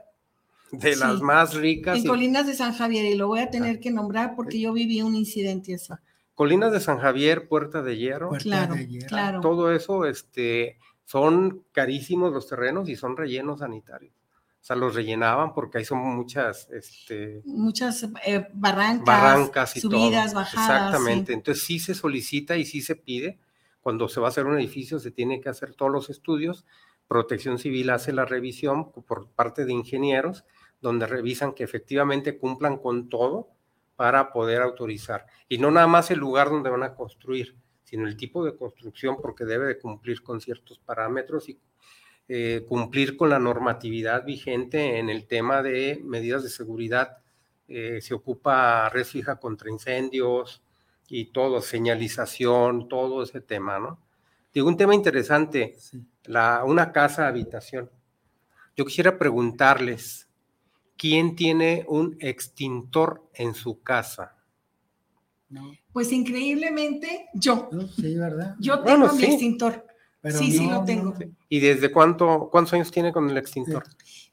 D: de las más ricas.
C: En Colinas de San Javier, y lo voy a tener que nombrar porque yo viví un incidente así.
D: Colinas de San Javier, Puerta de Hierro,
E: Puerta
C: Claro,
E: de hierro.
C: claro.
D: todo eso, este, son carísimos los terrenos y son rellenos sanitarios. O sea, los rellenaban porque ahí son muchas, este,
C: Muchas eh, barrancas,
D: barrancas y
C: subidas,
D: todo.
C: bajadas.
D: Exactamente.
C: sí.
D: Entonces sí se solicita y sí se pide. Cuando se va a hacer un edificio se tiene que hacer todos los estudios. Protección Civil hace la revisión por parte de ingenieros, donde revisan que efectivamente cumplan con todo para poder autorizar. Y no nada más el lugar donde van a construir, sino el tipo de construcción, porque debe de cumplir con ciertos parámetros y eh, cumplir con la normatividad vigente en el tema de medidas de seguridad. Eh, se ocupa red fija contra incendios y todo, señalización, todo ese tema, ¿no? Digo, un tema interesante,
E: Sí.
D: la, una casa habitación. Yo quisiera preguntarles, ¿quién tiene un extintor en su casa?
E: No,
C: Pues increíblemente, yo.
E: sí, ¿verdad?
C: Yo tengo
D: Bueno,
C: mi
D: sí.
C: extintor.
E: Pero
C: sí, sí lo tengo.
D: ¿Y desde cuánto, cuántos años tiene con el extintor?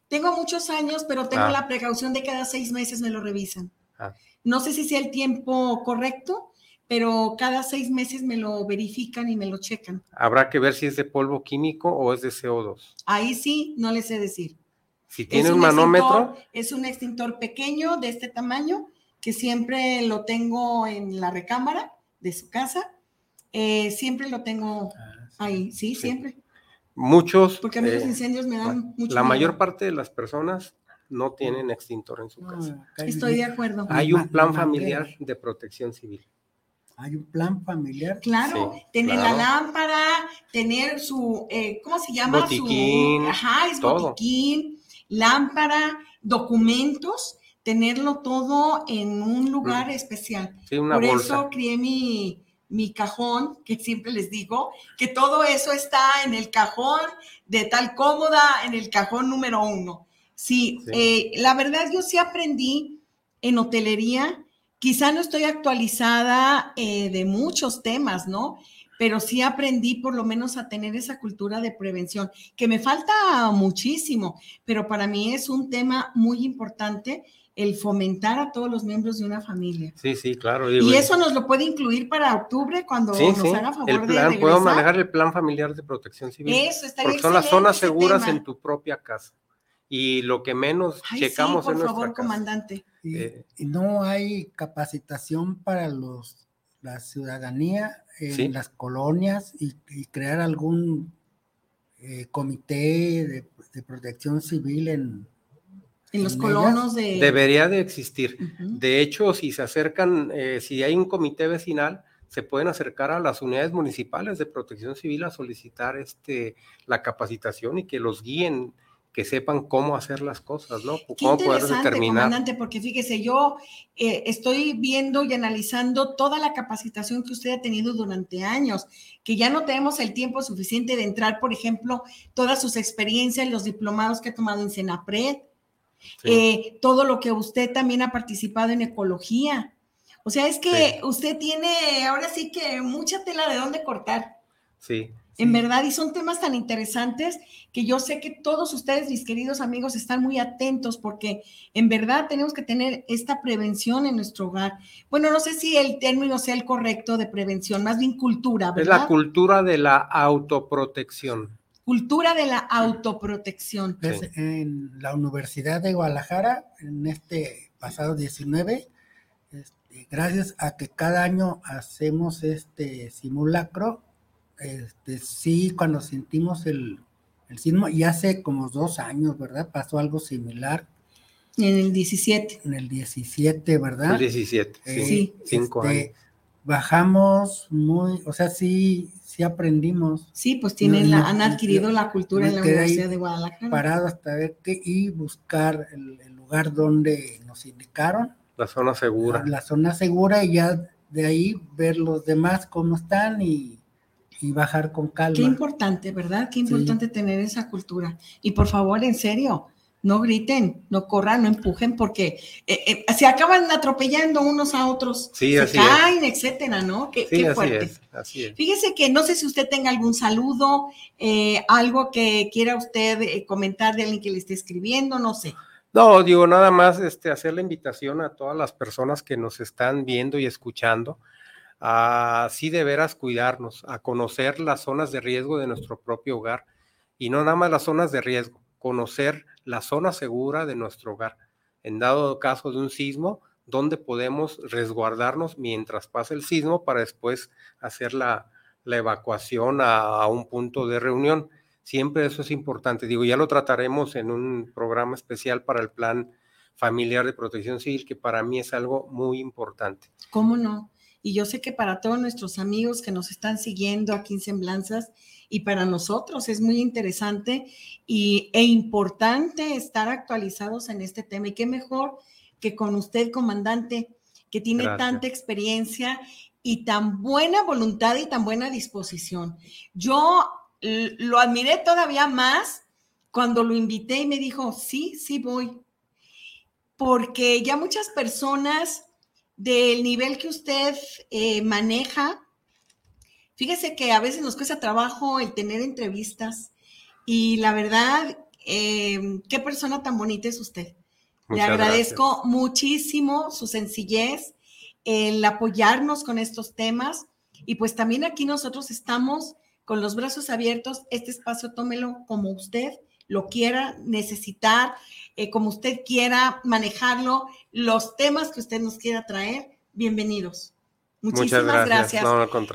C: Tengo muchos años, pero tengo
D: Ah.
C: la precaución de cada seis meses me lo revisan.
D: Ah.
C: No sé si sea el tiempo correcto, pero cada seis meses me lo verifican y me lo checan.
D: Habrá que ver si es de polvo químico o es de CO2.
C: Ahí sí, no les sé decir.
D: Si
C: Es
D: tiene un manómetro,
C: extintor- es un extintor pequeño de este tamaño que siempre lo tengo en la recámara de su casa. Eh, siempre lo tengo
E: Ah, sí.
C: ahí, sí,
D: Sí.
C: siempre.
D: muchos,
C: Porque a mí los
D: eh,
C: incendios me dan mucho
D: la
C: miedo.
D: mayor parte de las personas no tienen extintor en su
E: No,
D: casa.
C: Estoy de acuerdo.
D: Hay un plan familiar de protección civil.
E: Hay un plan familiar.
C: Claro,
D: Sí,
C: tener
D: claro.
C: la lámpara, tener su, eh, ¿cómo se llama?
D: Botiquín,
C: su, ajá, es
D: todo.
C: botiquín, lámpara, documentos, tenerlo todo en un lugar
D: Mm.
C: especial.
D: Sí, una
C: Por
D: bolsa.
C: eso crié mi, mi cajón, que siempre les digo, que todo eso está en el cajón de tal cómoda, en el cajón número uno. Sí,
D: Sí.
C: eh, la verdad yo sí aprendí en hotelería, quizá no estoy actualizada eh, de muchos temas, ¿no? Pero sí aprendí por lo menos a tener esa cultura de prevención, que me falta muchísimo, pero para mí es un tema muy importante el fomentar a todos los miembros de una familia.
D: Sí, sí, claro. digo,
C: Y eso nos lo puede incluir para octubre cuando
D: sí,
C: nos
D: sí,
C: haga favor
D: el
C: de
D: plan, puedo manejar el plan familiar de protección civil.
C: Eso estaría
D: porque son las zonas seguras
C: tema.
D: en tu propia casa. Y lo que menos
C: Ay,
D: checamos
C: sí, por
D: en nuestra
C: favor,
D: casa.
C: comandante.
E: Y,
D: Eh.
E: y no hay capacitación para los la ciudadanía en
D: Sí.
E: las colonias y, y crear algún eh, comité de, de protección civil en,
C: En los colonos de...
D: Debería de existir. De hecho, si se acercan, eh, si hay un comité vecinal, se pueden acercar a las unidades municipales de protección civil a solicitar este, la capacitación y que los guíen, que sepan cómo hacer las cosas, ¿no?
C: Qué
D: Cómo poder determinar.
C: comandante, porque fíjese, yo eh, estoy viendo y analizando toda la capacitación que usted ha tenido durante años, que ya no tenemos el tiempo suficiente de entrar, por ejemplo, todas sus experiencias, los diplomados que ha tomado en Senapred,
D: Sí.
C: eh, todo lo que usted también ha participado en ecología. O sea, es que
D: Sí.
C: usted tiene ahora sí que mucha tela de dónde cortar.
D: sí.
C: En
E: Sí.
C: verdad, y son temas tan interesantes que yo sé que todos ustedes, mis queridos amigos, están muy atentos porque en verdad tenemos que tener esta prevención en nuestro hogar. Bueno, no sé si el término sea el correcto de prevención, más bien cultura,
D: Es
C: ¿verdad?
D: la cultura de la autoprotección.
C: Cultura de la autoprotección.
E: Es
D: Sí.
E: en la Universidad de Guadalajara, en este pasado 19, este, gracias a que cada año hacemos este simulacro, este, sí, cuando sentimos el, el sismo, y hace como dos años, ¿verdad? Pasó algo similar
C: En el 17.
E: en el 17, ¿verdad?
D: El 17.
E: Eh,
C: Sí.
D: Cinco
E: este,
D: años.
E: Bajamos muy, o sea, sí, sí aprendimos
C: Sí, pues tienen
E: No,
C: la- han adquirido
E: yo-
C: la cultura en la Universidad de Guadalajara.
E: parado hasta ver qué y buscar el, el lugar donde nos indicaron,
D: La zona segura.
E: la zona segura y ya de ahí ver los demás cómo están y, y bajar con calma.
C: Qué importante, ¿verdad? Qué
E: Sí.
C: importante tener esa cultura. Y por favor, en serio, no griten, no corran, no empujen, porque eh, eh, se acaban atropellando unos a otros,
D: Sí,
C: se
D: así es.
C: caen, etcétera, ¿no? Qué,
D: Sí,
C: qué
D: así
C: fuerte.
D: es. Así es.
C: Fíjese que no sé si usted tenga algún saludo, eh, algo que quiera usted eh, comentar de alguien que le esté escribiendo, no sé.
D: No, digo, nada más este, hacer la invitación a todas las personas que nos están viendo y escuchando a sí de veras cuidarnos, a conocer las zonas de riesgo de nuestro propio hogar y no nada más las zonas de riesgo, conocer la zona segura de nuestro hogar. En dado caso de un sismo, donde podemos resguardarnos mientras pasa el sismo para después hacer la, evacuación a, a, un punto de reunión. Siempre eso es importante. Digo, ya lo trataremos en un programa especial para el plan familiar de protección civil, que para mí es algo muy importante.
C: ¿Cómo no? Y yo sé que para todos nuestros amigos que nos están siguiendo aquí en Semblanzas y para nosotros es muy interesante y, e importante estar actualizados en este tema. Y qué mejor que con usted, comandante, que tiene tanta experiencia y tan buena voluntad y tan buena disposición. Yo lo admiré todavía más cuando lo invité y me dijo, sí, sí voy. Porque ya muchas personas del nivel que usted eh, maneja, fíjese que a veces nos cuesta trabajo el tener entrevistas y la verdad, eh, qué persona tan bonita es usted. Le agradezco muchísimo su sencillez, el apoyarnos con estos temas y pues también aquí nosotros estamos con los brazos abiertos. Este espacio tómelo como usted lo quiera necesitar, eh, como usted quiera manejarlo, los temas que usted nos quiera traer, bienvenidos. Muchísimas gracias.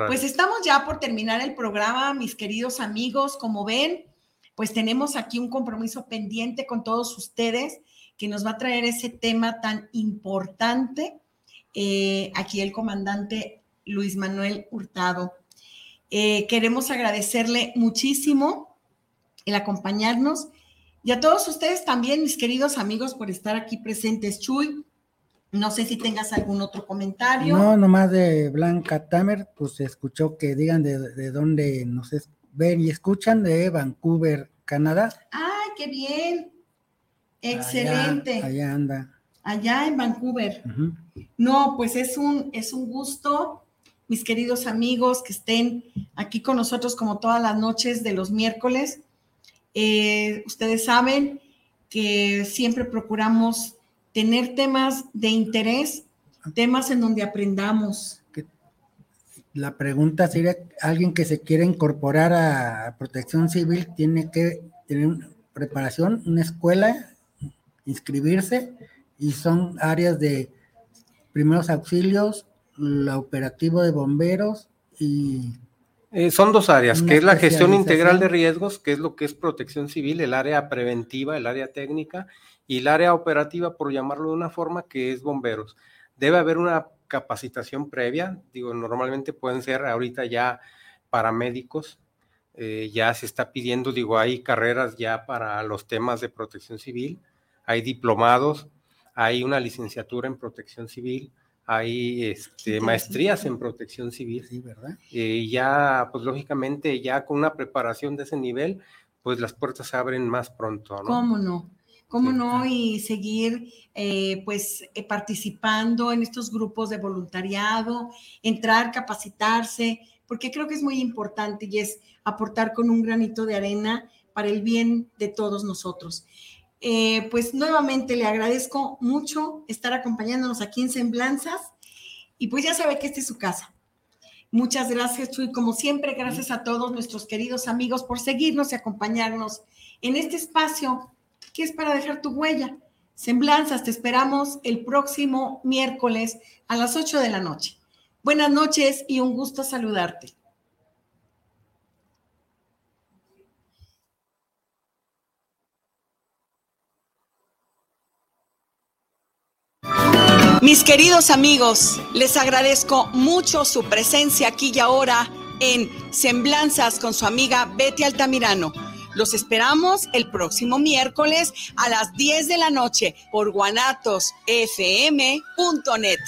C: pues estamos ya por terminar el programa, mis queridos amigos. Como ven, pues tenemos aquí un compromiso pendiente con todos ustedes que nos va a traer ese tema tan importante. Eh, aquí el comandante Luis Manuel Hurtado. Eh, queremos agradecerle muchísimo el acompañarnos y a todos ustedes también, mis queridos amigos, por estar aquí presentes. Chuy, no sé si tengas algún otro comentario.
E: No, nomás de Blanca Tamer, pues escuchó que digan de, de dónde nos ven y escuchan, de Vancouver, Canadá.
C: ¡Ay, qué bien! Excelente.
E: Allá, anda.
C: Allá en Vancouver. No, pues es un, es un gusto, mis queridos amigos, que estén aquí con nosotros como todas las noches de los miércoles. Eh, ustedes saben que siempre procuramos tener temas de interés, temas en donde aprendamos.
E: La pregunta sería, alguien que se quiera incorporar a protección civil tiene que tener una preparación, una escuela inscribirse y son áreas de primeros auxilios, la operativo de bomberos y...
D: Eh, son dos áreas, que es la gestión integral de riesgos, que es lo que es protección civil, el área preventiva, el área técnica, y el área operativa, por llamarlo de una forma, que es bomberos. Debe haber una capacitación previa, digo, normalmente pueden ser ahorita ya paramédicos, eh, ya se está pidiendo, digo, hay carreras ya para los temas de protección civil, hay diplomados, hay una licenciatura en protección civil, hay este, maestrías en protección civil.
E: Sí, ¿verdad?
D: Y ya, pues lógicamente, ya con una preparación de ese nivel, pues las puertas se abren más pronto, ¿no?
C: ¿Cómo no? ¿Cómo no? Y seguir eh, pues eh, participando en estos grupos de voluntariado, entrar, capacitarse, porque creo que es muy importante y es aportar con un granito de arena para el bien de todos nosotros. Eh, pues nuevamente le agradezco mucho estar acompañándonos aquí en Semblanzas y pues ya sabe que esta es su casa. Muchas gracias, Chuy. Como siempre, gracias a todos nuestros queridos amigos por seguirnos y acompañarnos en este espacio que es para dejar tu huella. Semblanzas, te esperamos el próximo miércoles a las 8 de la noche. Buenas noches y un gusto saludarte. Mis queridos amigos, les agradezco mucho su presencia aquí y ahora en Semblanzas con su amiga Betty Altamirano. Los esperamos el próximo miércoles a las 10 de la noche por guanatosfm.net.